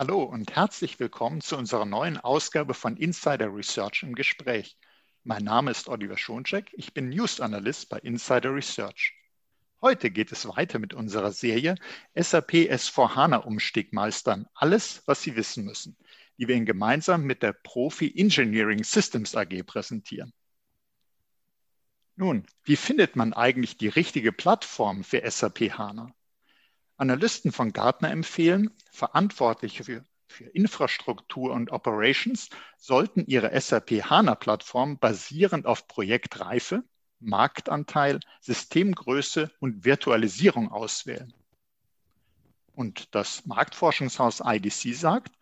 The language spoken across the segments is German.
Hallo und herzlich willkommen zu unserer neuen Ausgabe von Insider Research im Gespräch. Mein Name ist Oliver Schoncheck, ich bin News Analyst bei Insider Research. Heute geht es weiter mit unserer Serie SAP S4HANA Umstieg meistern. Alles, was Sie wissen müssen, die wir Ihnen gemeinsam mit der Profi Engineering Systems AG präsentieren. Nun, wie findet man eigentlich die richtige Plattform für SAP HANA? Analysten von Gartner empfehlen, Verantwortliche für, für Infrastruktur und Operations sollten ihre SAP HANA-Plattform basierend auf Projektreife, Marktanteil, Systemgröße und Virtualisierung auswählen. Und das Marktforschungshaus IDC sagt,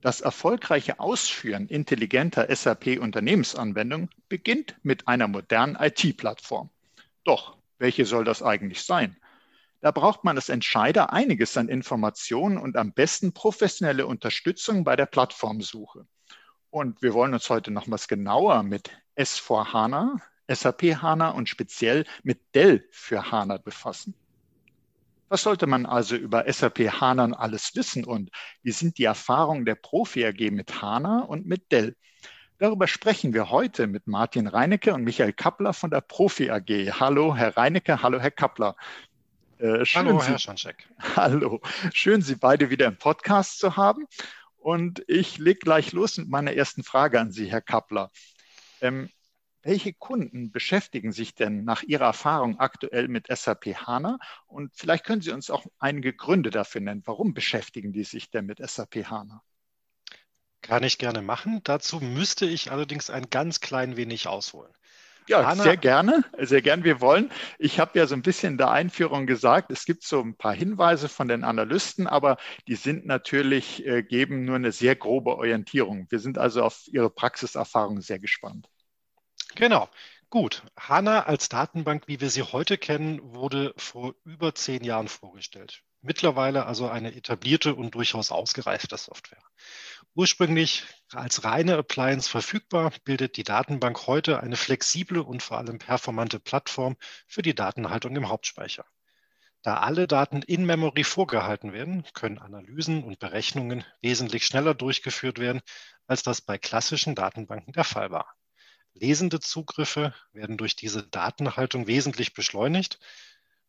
das erfolgreiche Ausführen intelligenter SAP-Unternehmensanwendungen beginnt mit einer modernen IT-Plattform. Doch, welche soll das eigentlich sein? Da braucht man als Entscheider einiges an Informationen und am besten professionelle Unterstützung bei der Plattformsuche. Und wir wollen uns heute nochmals genauer mit S4 HANA, SAP HANA und speziell mit Dell für HANA befassen. Was sollte man also über SAP HANA alles wissen und wie sind die Erfahrungen der Profi AG mit HANA und mit Dell? Darüber sprechen wir heute mit Martin Reinecke und Michael Kappler von der Profi AG. Hallo, Herr Reinecke, hallo, Herr Kappler. Äh, Hallo, Sie, Herr Schanczek. Hallo, schön, Sie beide wieder im Podcast zu haben. Und ich lege gleich los mit meiner ersten Frage an Sie, Herr Kappler. Ähm, welche Kunden beschäftigen sich denn nach Ihrer Erfahrung aktuell mit SAP HANA? Und vielleicht können Sie uns auch einige Gründe dafür nennen. Warum beschäftigen die sich denn mit SAP HANA? Kann ich gerne machen. Dazu müsste ich allerdings ein ganz klein wenig ausholen. Ja, Hanna. sehr gerne, sehr gern. Wir wollen. Ich habe ja so ein bisschen in der Einführung gesagt, es gibt so ein paar Hinweise von den Analysten, aber die sind natürlich, äh, geben nur eine sehr grobe Orientierung. Wir sind also auf Ihre Praxiserfahrung sehr gespannt. Genau. Gut. HANA als Datenbank, wie wir sie heute kennen, wurde vor über zehn Jahren vorgestellt. Mittlerweile also eine etablierte und durchaus ausgereifte Software. Ursprünglich als reine Appliance verfügbar, bildet die Datenbank heute eine flexible und vor allem performante Plattform für die Datenhaltung im Hauptspeicher. Da alle Daten in Memory vorgehalten werden, können Analysen und Berechnungen wesentlich schneller durchgeführt werden, als das bei klassischen Datenbanken der Fall war. Lesende Zugriffe werden durch diese Datenhaltung wesentlich beschleunigt.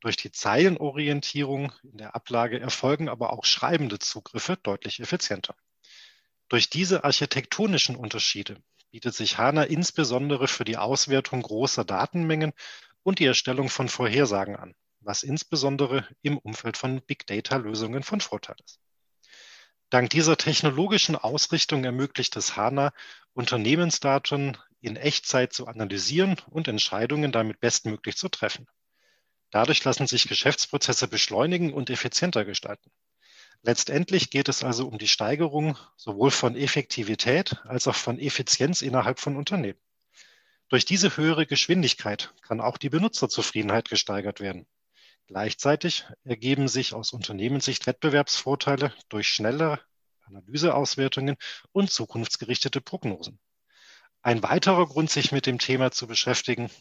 Durch die Zeilenorientierung in der Ablage erfolgen aber auch schreibende Zugriffe deutlich effizienter. Durch diese architektonischen Unterschiede bietet sich HANA insbesondere für die Auswertung großer Datenmengen und die Erstellung von Vorhersagen an, was insbesondere im Umfeld von Big Data-Lösungen von Vorteil ist. Dank dieser technologischen Ausrichtung ermöglicht es HANA, Unternehmensdaten in Echtzeit zu analysieren und Entscheidungen damit bestmöglich zu treffen. Dadurch lassen sich Geschäftsprozesse beschleunigen und effizienter gestalten. Letztendlich geht es also um die Steigerung sowohl von Effektivität als auch von Effizienz innerhalb von Unternehmen. Durch diese höhere Geschwindigkeit kann auch die Benutzerzufriedenheit gesteigert werden. Gleichzeitig ergeben sich aus Unternehmenssicht Wettbewerbsvorteile durch schnelle Analyseauswertungen und zukunftsgerichtete Prognosen. Ein weiterer Grund, sich mit dem Thema zu beschäftigen,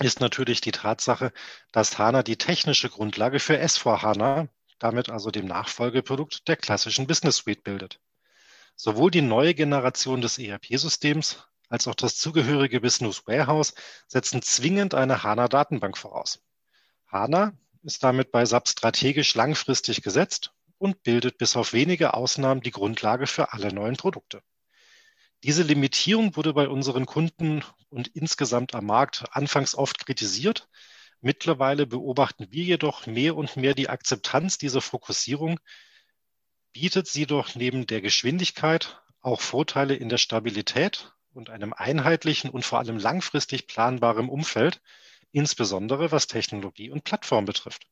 ist natürlich die Tatsache, dass HANA die technische Grundlage für S4HANA damit also dem Nachfolgeprodukt der klassischen Business Suite bildet. Sowohl die neue Generation des ERP-Systems als auch das zugehörige Business Warehouse setzen zwingend eine HANA-Datenbank voraus. HANA ist damit bei SAP strategisch langfristig gesetzt und bildet bis auf wenige Ausnahmen die Grundlage für alle neuen Produkte. Diese Limitierung wurde bei unseren Kunden und insgesamt am Markt anfangs oft kritisiert, Mittlerweile beobachten wir jedoch mehr und mehr die Akzeptanz dieser Fokussierung, bietet sie doch neben der Geschwindigkeit auch Vorteile in der Stabilität und einem einheitlichen und vor allem langfristig planbarem Umfeld, insbesondere was Technologie und Plattform betrifft.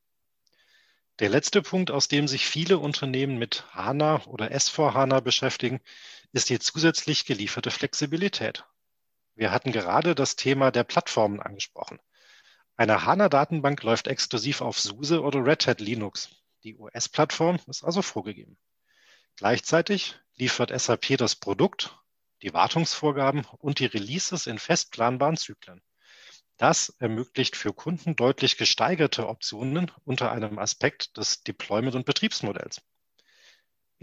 Der letzte Punkt, aus dem sich viele Unternehmen mit HANA oder S4HANA beschäftigen, ist die zusätzlich gelieferte Flexibilität. Wir hatten gerade das Thema der Plattformen angesprochen. Eine HANA-Datenbank läuft exklusiv auf SUSE oder Red Hat Linux. Die OS-Plattform ist also vorgegeben. Gleichzeitig liefert SAP das Produkt, die Wartungsvorgaben und die Releases in fest planbaren Zyklen. Das ermöglicht für Kunden deutlich gesteigerte Optionen unter einem Aspekt des Deployment- und Betriebsmodells.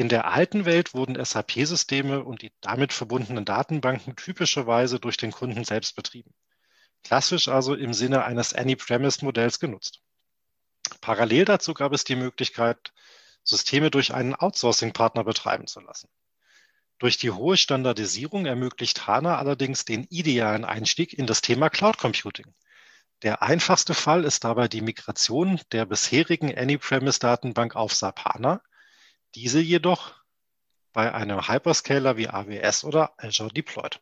In der alten Welt wurden SAP-Systeme und die damit verbundenen Datenbanken typischerweise durch den Kunden selbst betrieben. Klassisch also im Sinne eines Any-Premise-Modells genutzt. Parallel dazu gab es die Möglichkeit, Systeme durch einen Outsourcing-Partner betreiben zu lassen. Durch die hohe Standardisierung ermöglicht HANA allerdings den idealen Einstieg in das Thema Cloud Computing. Der einfachste Fall ist dabei die Migration der bisherigen Any-Premise-Datenbank auf SAP HANA, diese jedoch bei einem Hyperscaler wie AWS oder Azure deployed.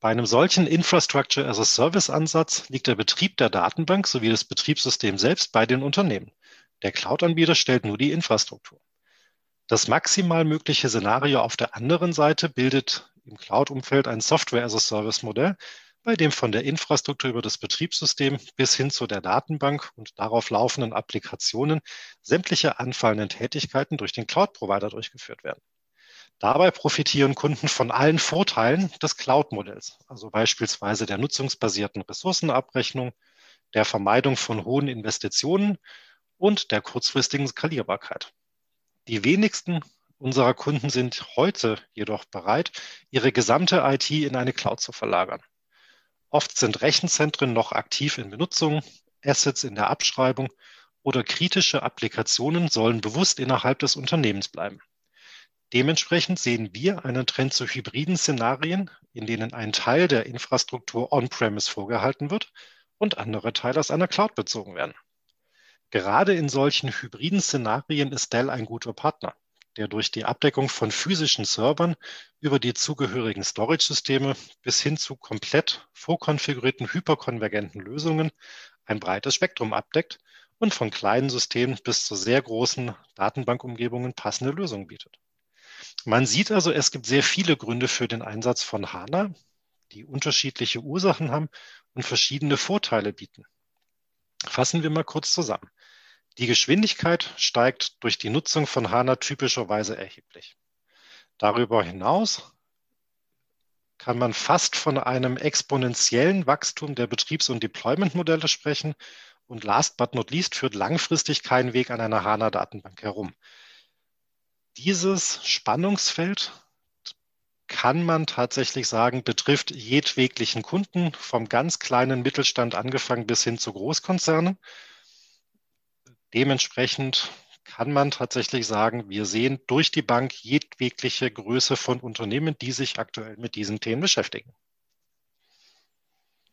Bei einem solchen Infrastructure as a Service Ansatz liegt der Betrieb der Datenbank sowie das Betriebssystem selbst bei den Unternehmen. Der Cloud-Anbieter stellt nur die Infrastruktur. Das maximal mögliche Szenario auf der anderen Seite bildet im Cloud-Umfeld ein Software bei dem von der Infrastruktur über das Betriebssystem bis hin zu der Datenbank und darauf laufenden Applikationen sämtliche anfallenden Tätigkeiten durch den Cloud-Provider durchgeführt werden. Dabei profitieren Kunden von allen Vorteilen des Cloud-Modells, also beispielsweise der nutzungsbasierten Ressourcenabrechnung, der Vermeidung von hohen Investitionen und der kurzfristigen Skalierbarkeit. Die wenigsten unserer Kunden sind heute jedoch bereit, ihre gesamte IT in eine Cloud zu verlagern. Oft sind Rechenzentren noch aktiv in Benutzung, Assets in der Abschreibung oder kritische Applikationen sollen bewusst innerhalb des Unternehmens bleiben. Dementsprechend sehen wir einen Trend zu hybriden Szenarien, in denen ein Teil der Infrastruktur on-premise vorgehalten wird und andere Teile aus einer Cloud bezogen werden. Gerade in solchen hybriden Szenarien ist Dell ein guter Partner der durch die Abdeckung von physischen Servern über die zugehörigen Storage-Systeme bis hin zu komplett vorkonfigurierten hyperkonvergenten Lösungen ein breites Spektrum abdeckt und von kleinen Systemen bis zu sehr großen Datenbankumgebungen passende Lösungen bietet. Man sieht also, es gibt sehr viele Gründe für den Einsatz von HANA, die unterschiedliche Ursachen haben und verschiedene Vorteile bieten. Fassen wir mal kurz zusammen. Die Geschwindigkeit steigt durch die Nutzung von HANA typischerweise erheblich. Darüber hinaus kann man fast von einem exponentiellen Wachstum der Betriebs- und Deployment-Modelle sprechen. Und last but not least führt langfristig kein Weg an einer HANA-Datenbank herum. Dieses Spannungsfeld kann man tatsächlich sagen, betrifft jedweglichen Kunden, vom ganz kleinen Mittelstand angefangen bis hin zu Großkonzernen. Dementsprechend kann man tatsächlich sagen, wir sehen durch die Bank jedwegliche Größe von Unternehmen, die sich aktuell mit diesen Themen beschäftigen.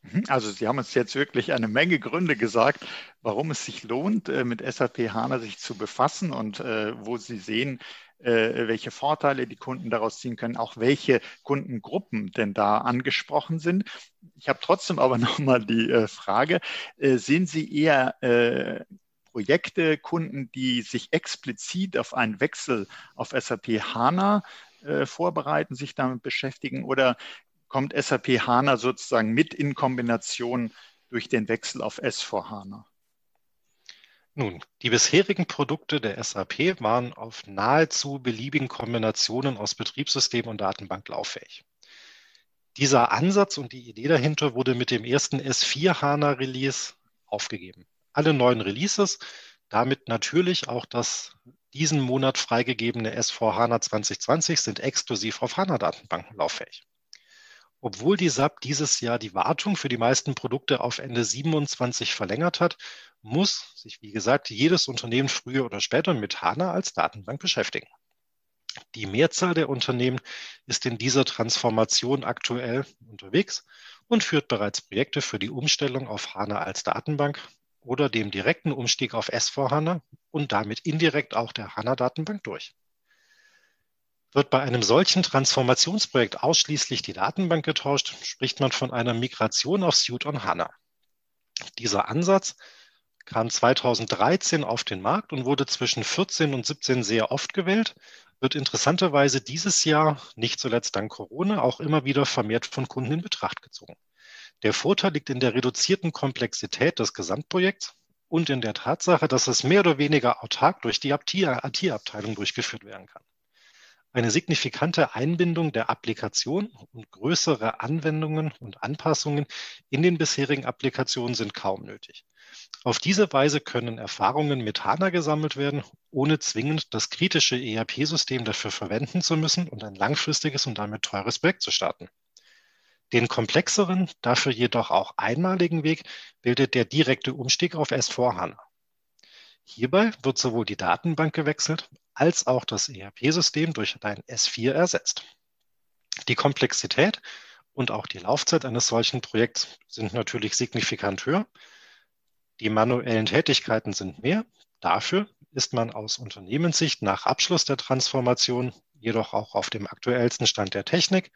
Mhm. Also Sie haben uns jetzt wirklich eine Menge Gründe gesagt, warum es sich lohnt, äh, mit SAP HANA sich zu befassen und äh, wo Sie sehen, äh, welche Vorteile die Kunden daraus ziehen können, auch welche Kundengruppen denn da angesprochen sind. Ich habe trotzdem aber nochmal die Frage, sehen Sie eher Projekte, Kunden, die sich explizit auf einen Wechsel auf SAP HANA äh, vorbereiten, sich damit beschäftigen oder kommt SAP HANA sozusagen mit in Kombination durch den Wechsel auf S4 HANA? Nun, die bisherigen Produkte der SAP waren auf nahezu beliebigen Kombinationen aus Betriebssystem und Datenbank lauffähig. Dieser Ansatz und die Idee dahinter wurde mit dem ersten S4 HANA Release aufgegeben alle neuen Releases, damit natürlich auch das diesen Monat freigegebene S4 HANA 2020 sind exklusiv auf HANA-Datenbanken lauffähig. Obwohl die SAP dieses Jahr die Wartung für die meisten Produkte auf Ende 27 verlängert hat, muss sich, wie gesagt, jedes Unternehmen früher oder später mit HANA als Datenbank beschäftigen. Die Mehrzahl der Unternehmen ist in dieser Transformation aktuell unterwegs und führt bereits Projekte für die Umstellung auf HANA als Datenbank oder dem direkten Umstieg auf S4HANA und damit indirekt auch der HANA-Datenbank durch. Wird bei einem solchen Transformationsprojekt ausschließlich die Datenbank getauscht, spricht man von einer Migration auf Suite on HANA. Dieser Ansatz kam 2013 auf den Markt und wurde zwischen 14 und 17 sehr oft gewählt, wird interessanterweise dieses Jahr, nicht zuletzt dank Corona, auch immer wieder vermehrt von Kunden in Betracht gezogen. Der Vorteil liegt in der reduzierten Komplexität des Gesamtprojekts und in der Tatsache, dass es mehr oder weniger autark durch die IT-Abteilung durchgeführt werden kann. Eine signifikante Einbindung der Applikation und größere Anwendungen und Anpassungen in den bisherigen Applikationen sind kaum nötig. Auf diese Weise können Erfahrungen mit HANA gesammelt werden, ohne zwingend das kritische ERP-System dafür verwenden zu müssen und ein langfristiges und damit teures Projekt zu starten. Den komplexeren, dafür jedoch auch einmaligen Weg bildet der direkte Umstieg auf S4HANA. Hierbei wird sowohl die Datenbank gewechselt als auch das ERP-System durch ein S4 ersetzt. Die Komplexität und auch die Laufzeit eines solchen Projekts sind natürlich signifikant höher. Die manuellen Tätigkeiten sind mehr. Dafür ist man aus Unternehmenssicht nach Abschluss der Transformation jedoch auch auf dem aktuellsten Stand der Technik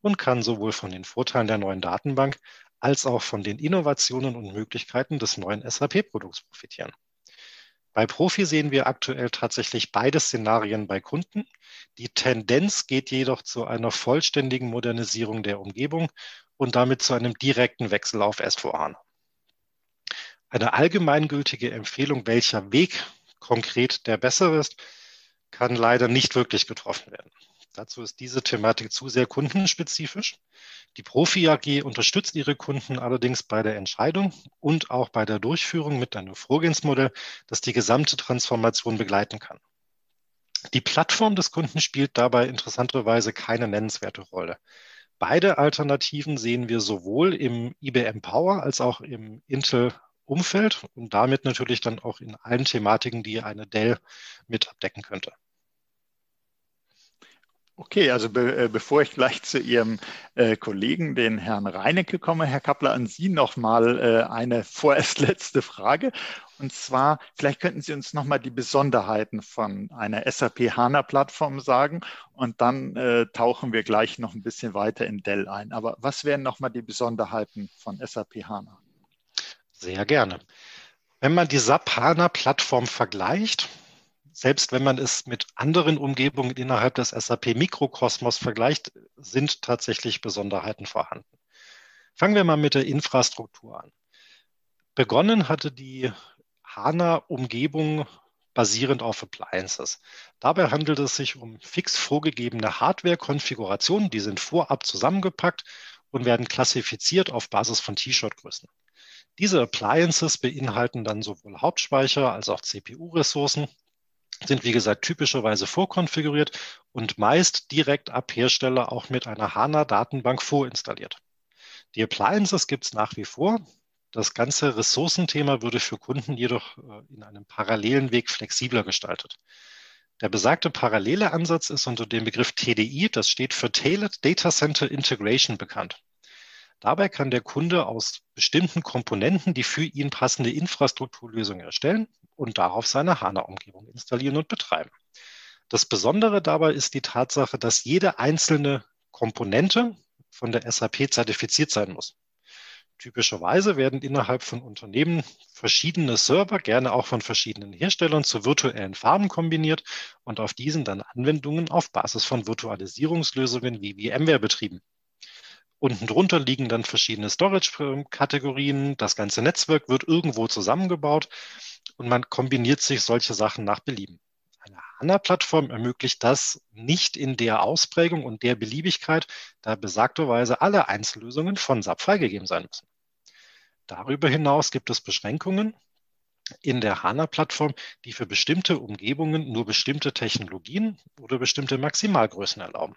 und kann sowohl von den Vorteilen der neuen Datenbank als auch von den Innovationen und Möglichkeiten des neuen SAP-Produkts profitieren. Bei Profi sehen wir aktuell tatsächlich beide Szenarien bei Kunden. Die Tendenz geht jedoch zu einer vollständigen Modernisierung der Umgebung und damit zu einem direkten Wechsel auf S4HANA. Eine allgemeingültige Empfehlung, welcher Weg konkret der bessere ist, kann leider nicht wirklich getroffen werden. Dazu ist diese Thematik zu sehr kundenspezifisch. Die Profi AG unterstützt ihre Kunden allerdings bei der Entscheidung und auch bei der Durchführung mit einem Vorgehensmodell, das die gesamte Transformation begleiten kann. Die Plattform des Kunden spielt dabei interessanterweise keine nennenswerte Rolle. Beide Alternativen sehen wir sowohl im IBM Power als auch im Intel Umfeld und damit natürlich dann auch in allen Thematiken, die eine Dell mit abdecken könnte. Okay, also be äh, bevor ich gleich zu Ihrem äh, Kollegen, den Herrn Reinecke, komme, Herr Kappler, an Sie nochmal äh, eine vorerst letzte Frage. Und zwar, vielleicht könnten Sie uns nochmal die Besonderheiten von einer SAP HANA-Plattform sagen und dann äh, tauchen wir gleich noch ein bisschen weiter in Dell ein. Aber was wären nochmal die Besonderheiten von SAP HANA? Sehr gerne. Wenn man die SAP HANA-Plattform vergleicht, selbst wenn man es mit anderen Umgebungen innerhalb des SAP-Mikrokosmos vergleicht, sind tatsächlich Besonderheiten vorhanden. Fangen wir mal mit der Infrastruktur an. Begonnen hatte die HANA-Umgebung basierend auf Appliances. Dabei handelt es sich um fix vorgegebene Hardware-Konfigurationen, die sind vorab zusammengepackt und werden klassifiziert auf Basis von T-Shirt-Größen. Diese Appliances beinhalten dann sowohl Hauptspeicher als auch CPU-Ressourcen sind wie gesagt typischerweise vorkonfiguriert und meist direkt ab Hersteller auch mit einer HANA-Datenbank vorinstalliert. Die Appliances gibt es nach wie vor. Das ganze Ressourcenthema würde für Kunden jedoch äh, in einem parallelen Weg flexibler gestaltet. Der besagte parallele Ansatz ist unter dem Begriff TDI, das steht für Tailored Data Center Integration bekannt. Dabei kann der Kunde aus bestimmten Komponenten die für ihn passende Infrastrukturlösung erstellen und darauf seine HANA-Umgebung installieren und betreiben. Das Besondere dabei ist die Tatsache, dass jede einzelne Komponente von der SAP zertifiziert sein muss. Typischerweise werden innerhalb von Unternehmen verschiedene Server, gerne auch von verschiedenen Herstellern, zu virtuellen Farben kombiniert und auf diesen dann Anwendungen auf Basis von Virtualisierungslösungen wie VMware betrieben. Unten drunter liegen dann verschiedene Storage-Kategorien. Das ganze Netzwerk wird irgendwo zusammengebaut und man kombiniert sich solche Sachen nach Belieben. Eine HANA-Plattform ermöglicht das nicht in der Ausprägung und der Beliebigkeit, da besagterweise alle Einzellösungen von SAP freigegeben sein müssen. Darüber hinaus gibt es Beschränkungen in der HANA-Plattform, die für bestimmte Umgebungen nur bestimmte Technologien oder bestimmte Maximalgrößen erlauben.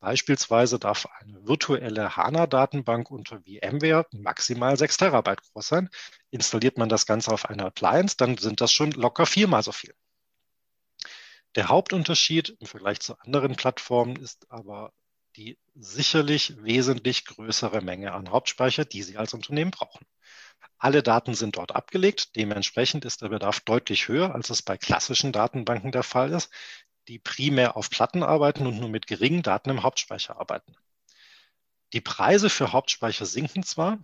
Beispielsweise darf eine virtuelle HANA-Datenbank unter VMware maximal 6 Terabyte groß sein. Installiert man das Ganze auf einer Appliance, dann sind das schon locker viermal so viel. Der Hauptunterschied im Vergleich zu anderen Plattformen ist aber die sicherlich wesentlich größere Menge an Hauptspeicher, die Sie als Unternehmen brauchen. Alle Daten sind dort abgelegt. Dementsprechend ist der Bedarf deutlich höher, als es bei klassischen Datenbanken der Fall ist, die primär auf Platten arbeiten und nur mit geringen Daten im Hauptspeicher arbeiten. Die Preise für Hauptspeicher sinken zwar,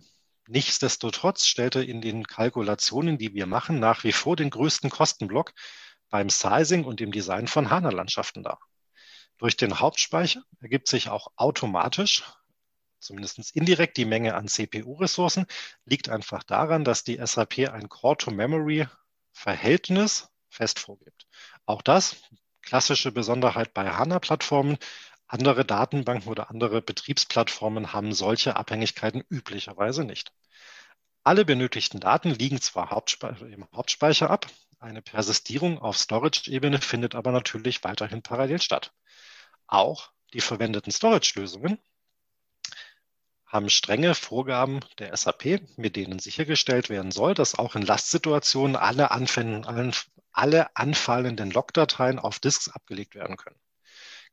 nichtsdestotrotz stellt er in den Kalkulationen, die wir machen, nach wie vor den größten Kostenblock beim Sizing und dem Design von HANA-Landschaften dar. Durch den Hauptspeicher ergibt sich auch automatisch, zumindest indirekt, die Menge an CPU-Ressourcen, liegt einfach daran, dass die SAP ein Core-to-Memory-Verhältnis fest vorgibt. Auch das klassische Besonderheit bei HANA-Plattformen. Andere Datenbanken oder andere Betriebsplattformen haben solche Abhängigkeiten üblicherweise nicht. Alle benötigten Daten liegen zwar im Hauptspeicher ab, eine Persistierung auf Storage-Ebene findet aber natürlich weiterhin parallel statt. Auch die verwendeten Storage-Lösungen haben strenge Vorgaben der SAP, mit denen sichergestellt werden soll, dass auch in Lastsituationen alle, alle anfallenden Logdateien auf Disks abgelegt werden können.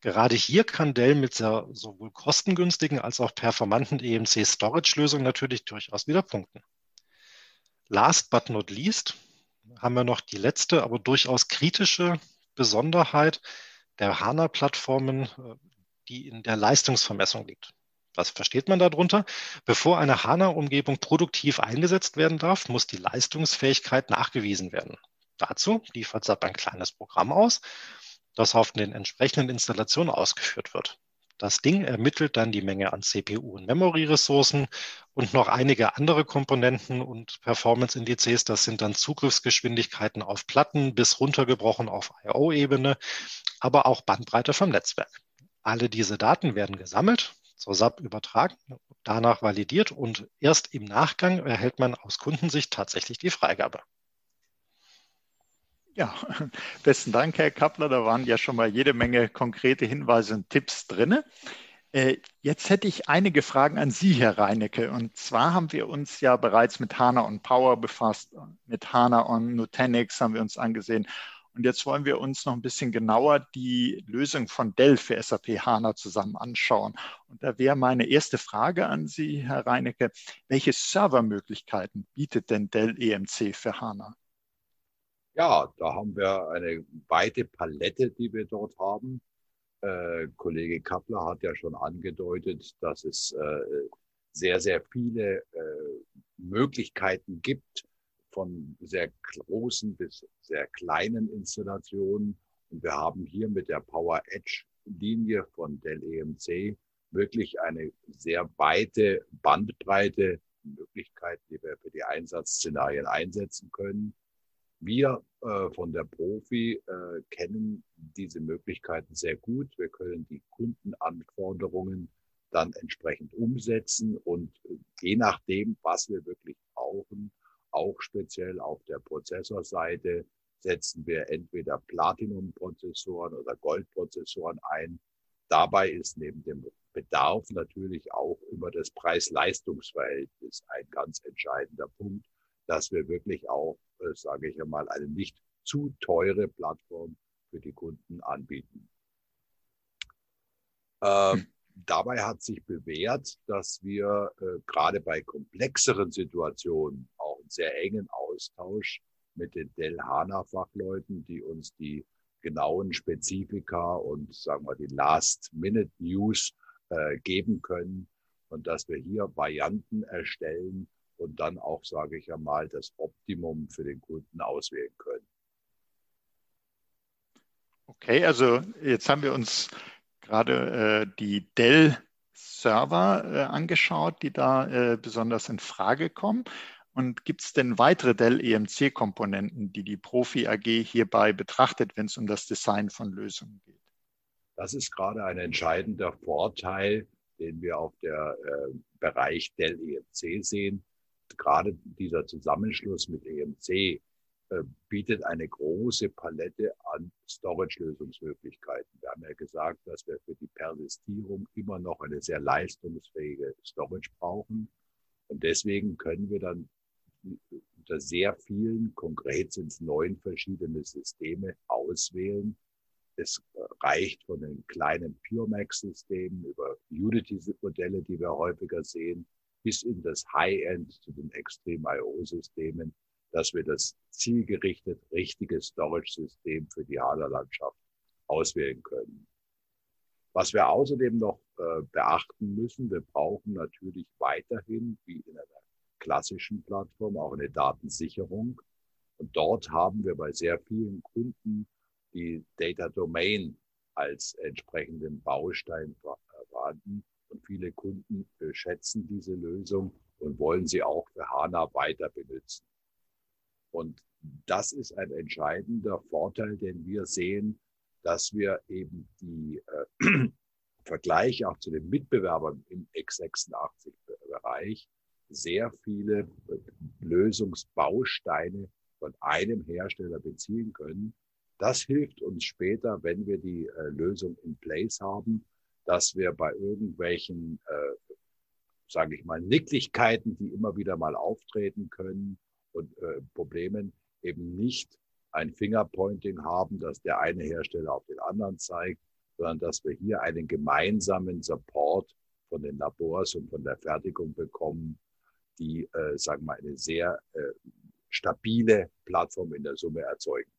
Gerade hier kann Dell mit sehr, sowohl kostengünstigen als auch performanten EMC-Storage-Lösungen natürlich durchaus wieder punkten. Last but not least haben wir noch die letzte, aber durchaus kritische Besonderheit der HANA-Plattformen, äh, die in der Leistungsvermessung liegt. Was versteht man darunter? Bevor eine HANA-Umgebung produktiv eingesetzt werden darf, muss die Leistungsfähigkeit nachgewiesen werden. Dazu liefert SAP ein kleines Programm aus, das auf den entsprechenden Installationen ausgeführt wird. Das Ding ermittelt dann die Menge an CPU- und Memory-Ressourcen und noch einige andere Komponenten und Performance-Indizes. Das sind dann Zugriffsgeschwindigkeiten auf Platten bis runtergebrochen auf I.O.-Ebene, aber auch Bandbreite vom Netzwerk. Alle diese Daten werden gesammelt, zur SAP übertragen, danach validiert und erst im Nachgang erhält man aus Kundensicht tatsächlich die Freigabe. Ja, besten Dank, Herr Kappler. Da waren ja schon mal jede Menge konkrete Hinweise und Tipps drin. Äh, jetzt hätte ich einige Fragen an Sie, Herr Reinecke. Und zwar haben wir uns ja bereits mit HANA on Power befasst. Mit HANA on Nutanix haben wir uns angesehen. Und jetzt wollen wir uns noch ein bisschen genauer die Lösung von Dell für SAP HANA zusammen anschauen. Und da wäre meine erste Frage an Sie, Herr Reinecke. Welche Servermöglichkeiten bietet denn Dell EMC für HANA? Ja, da haben wir eine weite Palette, die wir dort haben. Äh, Kollege Kappler hat ja schon angedeutet, dass es äh, sehr, sehr viele äh, Möglichkeiten gibt, von sehr großen bis sehr kleinen Installationen. Und wir haben hier mit der Power Edge Linie von Dell EMC wirklich eine sehr weite Bandbreite Möglichkeiten, die wir für die Einsatzszenarien einsetzen können. Wir äh, von der Profi äh, kennen diese Möglichkeiten sehr gut. Wir können die Kundenanforderungen dann entsprechend umsetzen und äh, je nachdem, was wir wirklich brauchen, auch speziell auf der Prozessorseite setzen wir entweder Platinum-Prozessoren oder Gold-Prozessoren ein. Dabei ist neben dem Bedarf natürlich auch immer das Preis-Leistungs-Verhältnis ein ganz entscheidender Punkt, dass wir wirklich auch, sage ich einmal, eine nicht zu teure Plattform für die Kunden anbieten. Äh, dabei hat sich bewährt, dass wir äh, gerade bei komplexeren Situationen auch einen sehr engen Austausch mit den Dell HANA Fachleuten, die uns die genauen Spezifika und sagen wir die Last-Minute-News äh, geben können und dass wir hier Varianten erstellen und dann auch, sage ich einmal, das Optimum für den Kunden auswählen können. Okay, also jetzt haben wir uns gerade äh, die Dell Server äh, angeschaut, die da äh, besonders in Frage kommen. Und gibt es denn weitere Dell EMC-Komponenten, die die Profi AG hierbei betrachtet, wenn es um das Design von Lösungen geht? Das ist gerade ein entscheidender Vorteil, den wir auf der äh, Bereich Dell EMC sehen. Gerade dieser Zusammenschluss mit EMC äh, bietet eine große Palette an Storage-Lösungsmöglichkeiten. Wir haben ja gesagt, dass wir für die Persistierung immer noch eine sehr leistungsfähige Storage brauchen. Und deswegen können wir dann unter sehr vielen, konkret sind es neun verschiedene Systeme, auswählen. Es reicht von den kleinen PureMax-Systemen über Unity-Modelle, die wir häufiger sehen, bis in das High-End zu den Extreme IO-Systemen dass wir das zielgerichtet richtige Storage-System für die HANA-Landschaft auswählen können. Was wir außerdem noch äh, beachten müssen, wir brauchen natürlich weiterhin, wie in einer klassischen Plattform, auch eine Datensicherung. Und dort haben wir bei sehr vielen Kunden die Data Domain als entsprechenden Baustein vorhanden. Und viele Kunden schätzen diese Lösung und wollen sie auch für HANA weiter benutzen. Und das ist ein entscheidender Vorteil, den wir sehen, dass wir eben die äh, Vergleich auch zu den Mitbewerbern im x86-Bereich sehr viele Lösungsbausteine von einem Hersteller beziehen können. Das hilft uns später, wenn wir die äh, Lösung in place haben, dass wir bei irgendwelchen, äh, sage ich mal, Nicklichkeiten, die immer wieder mal auftreten können und äh, Problemen, eben nicht ein Fingerpointing haben, dass der eine Hersteller auf den anderen zeigt, sondern dass wir hier einen gemeinsamen Support von den Labors und von der Fertigung bekommen, die, äh, sagen wir mal, eine sehr äh, stabile Plattform in der Summe erzeugen.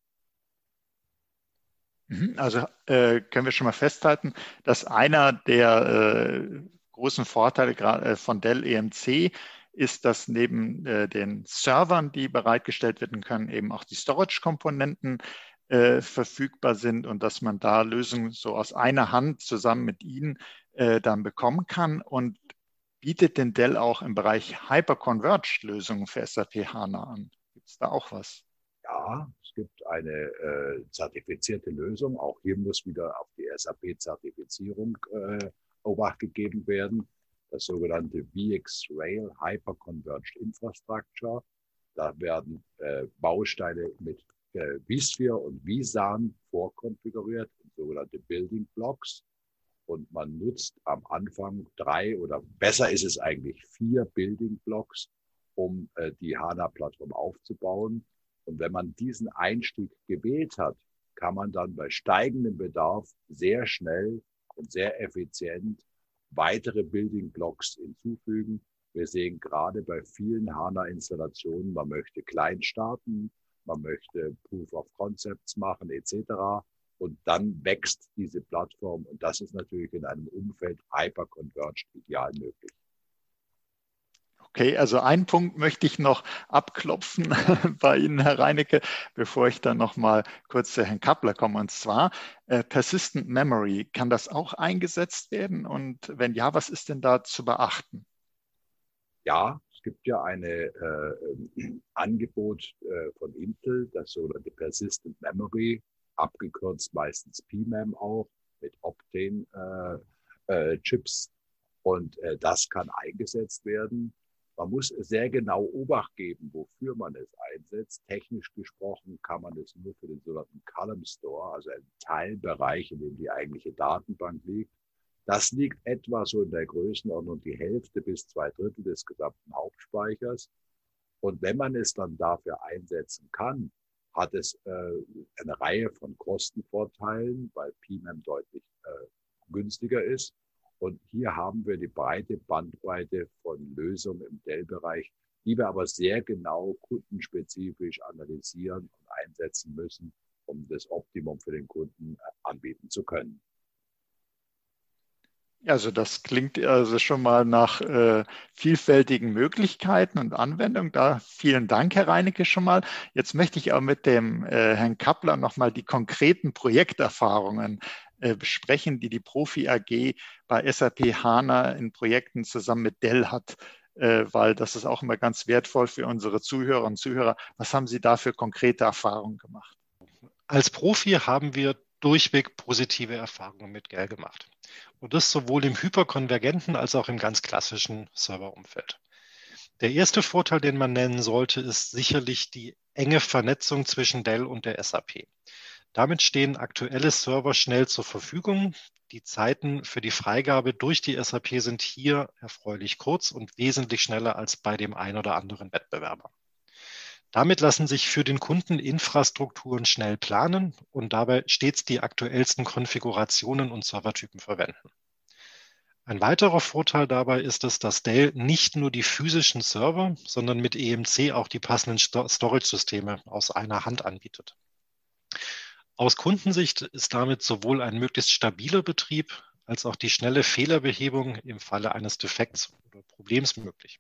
Mhm, also äh, können wir schon mal festhalten, dass einer der äh, großen Vorteile äh, von Dell EMC ist, dass neben äh, den Servern, die bereitgestellt werden können, eben auch die Storage-Komponenten äh, verfügbar sind und dass man da Lösungen so aus einer Hand zusammen mit Ihnen äh, dann bekommen kann. Und bietet denn Dell auch im Bereich Hyperconverged Lösungen für SAP HANA an? Gibt es da auch was? Ja, es gibt eine äh, zertifizierte Lösung. Auch hier muss wieder auf die SAP-Zertifizierung äh, Obacht gegeben werden. Das sogenannte VX-Rail Hyperconverged Infrastructure. Da werden äh, Bausteine mit äh, vSphere und vSAN vorkonfiguriert, sogenannte Building Blocks. Und man nutzt am Anfang drei oder besser ist es eigentlich vier Building Blocks, um äh, die HANA-Plattform aufzubauen. Und wenn man diesen Einstieg gewählt hat, kann man dann bei steigendem Bedarf sehr schnell und sehr effizient weitere Building Blocks hinzufügen. Wir sehen gerade bei vielen HANA-Installationen, man möchte klein starten, man möchte Proof of Concepts machen etc. Und dann wächst diese Plattform und das ist natürlich in einem Umfeld hyperconverged ideal möglich. Okay, also einen Punkt möchte ich noch abklopfen bei Ihnen, Herr Reinecke, bevor ich dann noch mal kurz zu Herrn Kappler komme. Und zwar äh, Persistent Memory. Kann das auch eingesetzt werden? Und wenn ja, was ist denn da zu beachten? Ja, es gibt ja ein äh, Angebot äh, von Intel, das sogenannte Persistent Memory, abgekürzt meistens PMEM auch, mit Optane-Chips. Äh, und äh, das kann eingesetzt werden. Man muss sehr genau Obacht geben, wofür man es einsetzt. Technisch gesprochen kann man es nur für den sogenannten Column Store, also einen Teilbereich, in dem die eigentliche Datenbank liegt, das liegt etwa so in der Größenordnung die Hälfte bis zwei Drittel des gesamten Hauptspeichers. Und wenn man es dann dafür einsetzen kann, hat es äh, eine Reihe von Kostenvorteilen, weil PMEM deutlich äh, günstiger ist. Und hier haben wir die breite Bandbreite von Lösungen im Dell-Bereich, die wir aber sehr genau kundenspezifisch analysieren und einsetzen müssen, um das Optimum für den Kunden äh, anbieten zu können. Also das klingt also schon mal nach äh, vielfältigen Möglichkeiten und Anwendungen. Da vielen Dank, Herr Reinecke, schon mal. Jetzt möchte ich auch mit dem äh, Herrn Kappler nochmal die konkreten Projekterfahrungen besprechen, die die Profi AG bei SAP HANA in Projekten zusammen mit Dell hat, äh, weil das ist auch immer ganz wertvoll für unsere Zuhörer und Zuhörer. Was haben Sie da für konkrete Erfahrungen gemacht? Als Profi haben wir durchweg positive Erfahrungen mit Dell gemacht. Und das sowohl im hyperkonvergenten als auch im ganz klassischen Serverumfeld. Der erste Vorteil, den man nennen sollte, ist sicherlich die enge Vernetzung zwischen Dell und der SAP. Damit stehen aktuelle Server schnell zur Verfügung. Die Zeiten für die Freigabe durch die SAP sind hier erfreulich kurz und wesentlich schneller als bei dem ein oder anderen Wettbewerber. Damit lassen sich für den Kunden Infrastrukturen schnell planen und dabei stets die aktuellsten Konfigurationen und Servertypen verwenden. Ein weiterer Vorteil dabei ist es, dass Dell nicht nur die physischen Server, sondern mit EMC auch die passenden Storage-Systeme aus einer Hand anbietet. Aus Kundensicht ist damit sowohl ein möglichst stabiler Betrieb als auch die schnelle Fehlerbehebung im Falle eines Defekts oder Problems möglich.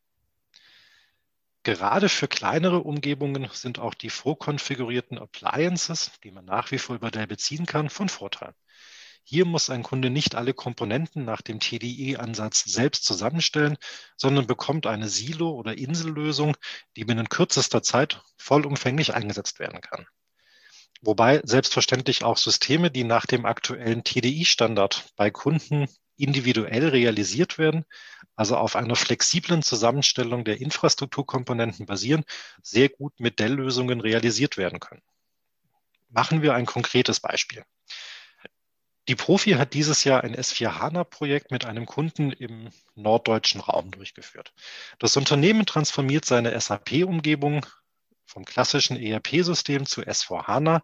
Gerade für kleinere Umgebungen sind auch die vorkonfigurierten Appliances, die man nach wie vor über Dell beziehen kann, von Vorteil. Hier muss ein Kunde nicht alle Komponenten nach dem TDE-Ansatz selbst zusammenstellen, sondern bekommt eine Silo- oder Insellösung, die binnen kürzester Zeit vollumfänglich eingesetzt werden kann. Wobei selbstverständlich auch Systeme, die nach dem aktuellen TDI-Standard bei Kunden individuell realisiert werden, also auf einer flexiblen Zusammenstellung der Infrastrukturkomponenten basieren, sehr gut mit Dell-Lösungen realisiert werden können. Machen wir ein konkretes Beispiel. Die Profi hat dieses Jahr ein S4HANA-Projekt mit einem Kunden im norddeutschen Raum durchgeführt. Das Unternehmen transformiert seine SAP-Umgebung vom klassischen ERP-System zu S4HANA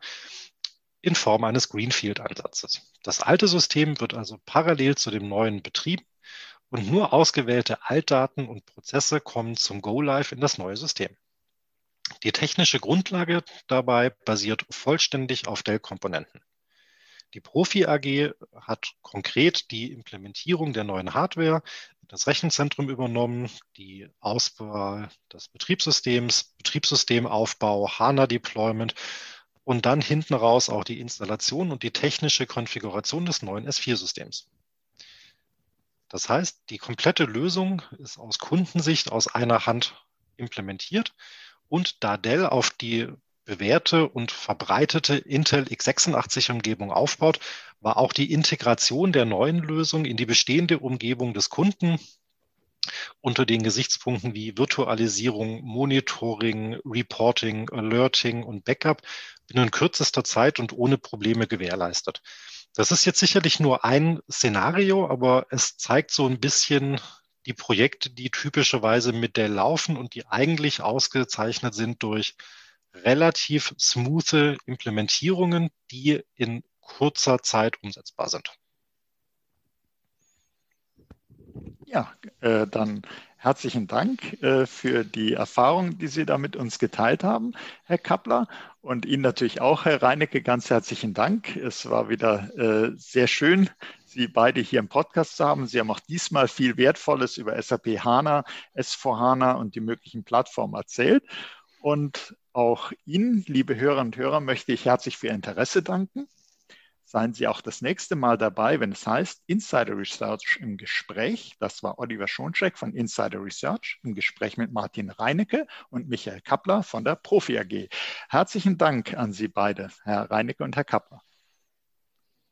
in Form eines Greenfield-Ansatzes. Das alte System wird also parallel zu dem neuen betrieben und nur ausgewählte Altdaten und Prozesse kommen zum Go-Live in das neue System. Die technische Grundlage dabei basiert vollständig auf Dell-Komponenten. Die Profi AG hat konkret die Implementierung der neuen Hardware, das Rechenzentrum übernommen, die Auswahl des Betriebssystems, Betriebssystemaufbau, HANA-Deployment und dann hinten raus auch die Installation und die technische Konfiguration des neuen S4-Systems. Das heißt, die komplette Lösung ist aus Kundensicht aus einer Hand implementiert und da Dell auf die bewährte und verbreitete Intel x86-Umgebung aufbaut, war auch die Integration der neuen Lösung in die bestehende Umgebung des Kunden unter den Gesichtspunkten wie Virtualisierung, Monitoring, Reporting, Alerting und Backup binnen kürzester Zeit und ohne Probleme gewährleistet. Das ist jetzt sicherlich nur ein Szenario, aber es zeigt so ein bisschen die Projekte, die typischerweise mit der laufen und die eigentlich ausgezeichnet sind durch relativ smoothe Implementierungen, die in kurzer Zeit umsetzbar sind. Ja, äh, dann herzlichen Dank äh, für die Erfahrung, die Sie da mit uns geteilt haben, Herr Kappler. Und Ihnen natürlich auch, Herr Reinecke, ganz herzlichen Dank. Es war wieder äh, sehr schön, Sie beide hier im Podcast zu haben. Sie haben auch diesmal viel Wertvolles über SAP HANA, S4 HANA und die möglichen Plattformen erzählt. Und auch Ihnen, liebe Hörer und Hörer, möchte ich herzlich für Ihr Interesse danken. Seien Sie auch das nächste Mal dabei, wenn es heißt Insider Research im Gespräch. Das war Oliver Schoncheck von Insider Research im Gespräch mit Martin Reinecke und Michael Kappler von der Profi AG. Herzlichen Dank an Sie beide, Herr Reinecke und Herr Kappler.